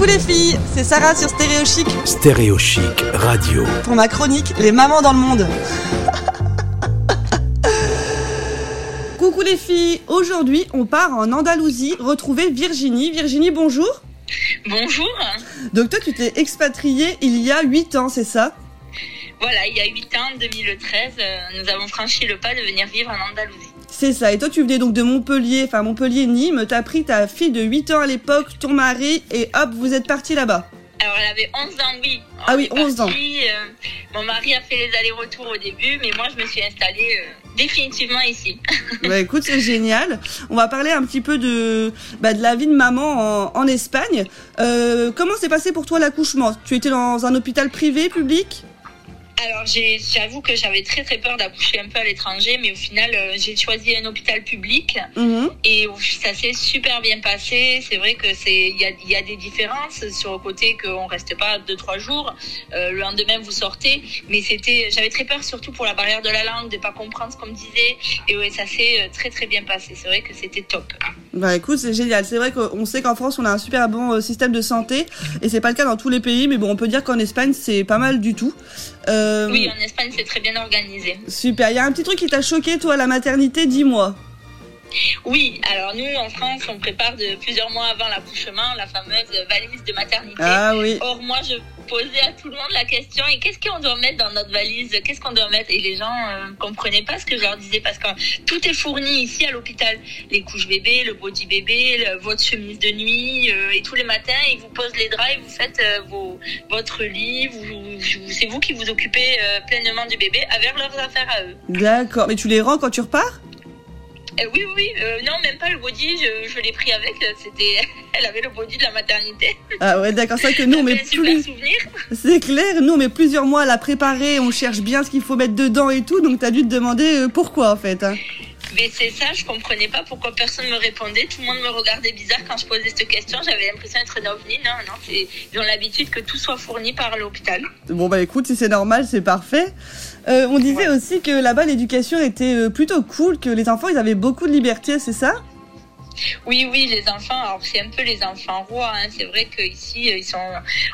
Coucou les filles, c'est Sarah sur Stéréo Chic Stéréo Chic Radio. pour ma chronique Les mamans dans le monde. Coucou les filles, aujourd'hui on part en Andalousie retrouver Virginie. Virginie, bonjour. Bonjour. Donc toi tu t'es expatriée il y a 8 ans, c'est ça? Voilà, il y a 8 ans, 2013, euh, nous avons franchi le pas de venir vivre en Andalousie. C'est ça, et toi tu venais donc de Montpellier, enfin Montpellier-Nîmes, t'as pris ta fille de 8 ans à l'époque, ton mari, et hop, vous êtes partis là-bas. Alors elle avait 11 ans, oui. On Ah oui, est 11 ans. euh, mon mari a fait les allers-retours au début, mais moi je me suis installée euh, définitivement ici. Bah écoute, c'est génial. On va parler un petit peu de, bah, de la vie de maman en, en Espagne. Euh, comment s'est passé pour toi l'accouchement? Tu étais dans un hôpital privé, public? Alors j'avoue que j'avais très très peur d'accoucher un peu à l'étranger, mais au final euh, j'ai choisi un hôpital public Mhm. et ça s'est super bien passé. C'est vrai que c'est il y a, il y a des différences sur le côté qu'on reste pas deux trois jours. Euh, le lendemain vous sortez, mais c'était j'avais très peur surtout pour la barrière de la langue, de pas comprendre ce qu'on me disait. Et ouais, ça s'est euh, très très bien passé. C'est vrai que c'était top. Bah écoute, c'est génial. C'est vrai qu'on sait qu'en France, on a un super bon système de santé, et c'est pas le cas dans tous les pays, mais bon, on peut dire qu'en Espagne, c'est pas mal du tout. Euh, Oui, en Espagne c'est très bien organisé. Super. Il y a un petit truc qui t'a choqué, toi, à la maternité, dis-moi. Oui, alors nous en France on prépare de plusieurs mois avant l'accouchement la fameuse valise de maternité. Ah oui. Or, moi, je posais à tout le monde la question et qu'est-ce qu'on doit mettre dans notre valise? Qu'est-ce qu'on doit mettre? Et les gens ne comprenaient pas ce que je leur disais parce que tout est fourni ici à l'hôpital. Les couches bébés, le body bébé, le- votre chemise de nuit euh, et tous les matins, ils vous posent les draps et vous faites euh, vos, votre lit. Vous, vous- c'est vous qui vous occupez euh, pleinement du bébé avec leurs affaires à eux. D'accord. Mais tu les rends quand tu repars? Euh, oui, oui, euh, non, même pas le body, je, je l'ai pris avec. C'était, elle avait le body de la maternité. Ah ouais, d'accord. C'est vrai que nous, super plus. C'est clair, nous met plusieurs mois à la préparer, on cherche bien ce qu'il faut mettre dedans et tout, donc t'as dû te demander euh, pourquoi en fait. hein. Mais c'est ça, je comprenais pas pourquoi personne me répondait. Tout le monde me regardait bizarre quand je posais cette question. J'avais l'impression d'être un ovni. Non, non, c'est, ils ont l'habitude que tout soit fourni par l'hôpital. Bon bah écoute, si c'est normal, c'est parfait. Euh, on disait Ouais. aussi que là-bas l'éducation était euh, plutôt cool, que les enfants ils avaient beaucoup de liberté, c'est ça? Oui, oui, les enfants, alors c'est un peu les enfants rois. Hein. C'est vrai qu'ici, ils sont,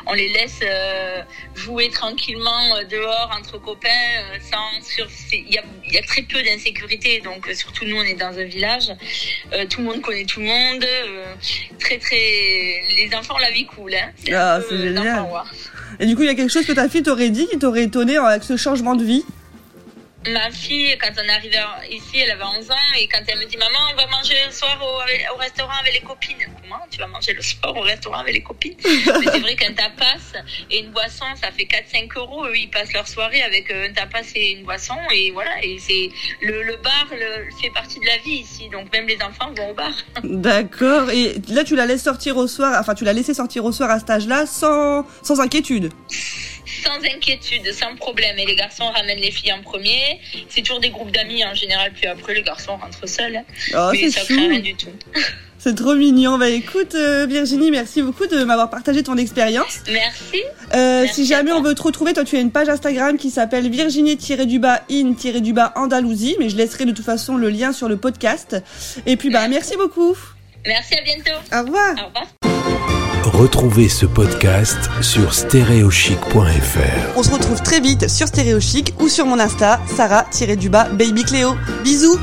on les laisse euh, jouer tranquillement euh, dehors entre copains. euh, sans, sur, il, y a, il y a très peu d'insécurité. Donc, euh, surtout nous, on est dans un village. Euh, tout le monde connaît tout le monde. euh, très, très. Les enfants la vie cool. Hein. C'est Ah, euh, génial. l'enfant roi. Et du coup, il y a quelque chose que ta fille t'aurait dit qui t'aurait étonné avec ce changement de vie? Ma fille, quand on est arrivé ici, elle avait 11 ans et quand elle me dit Maman, on va manger le soir au, restaurant avec les copines. Comment tu vas manger le soir au restaurant avec les copines? Mais c'est vrai qu'un tapas et une boisson, ça fait 4-5 euros. Eux, ils passent leur soirée avec euh, un tapas et une boisson et voilà. Et c'est le, le bar le, fait partie de la vie ici, donc même les enfants vont au bar. D'accord. Et là, tu la laisses sortir au soir, enfin, tu l'as laissé sortir au soir à cet âge-là sans, sans inquiétude? Sans inquiétude, sans problème. Et les garçons ramènent les filles en premier. C'est toujours des groupes d'amis en général, puis après les garçons rentrent seuls. Oh, Mais ça craint rien du tout. C'est trop mignon. Bah écoute, euh, Virginie, merci beaucoup de m'avoir partagé ton expérience. Merci. Euh, Merci si jamais on veut te retrouver, toi tu as une page Instagram qui s'appelle Virginie-in-du-bas Andalousie, mais je laisserai de toute façon le lien sur le podcast. Et puis bah merci beaucoup. Merci, à bientôt. Au revoir. Au revoir. Retrouvez ce podcast sur stéréochic.fr. On se retrouve très vite sur Stéréo Chic ou sur mon Insta, Sarah-du-bas Baby Cléo. Bisous.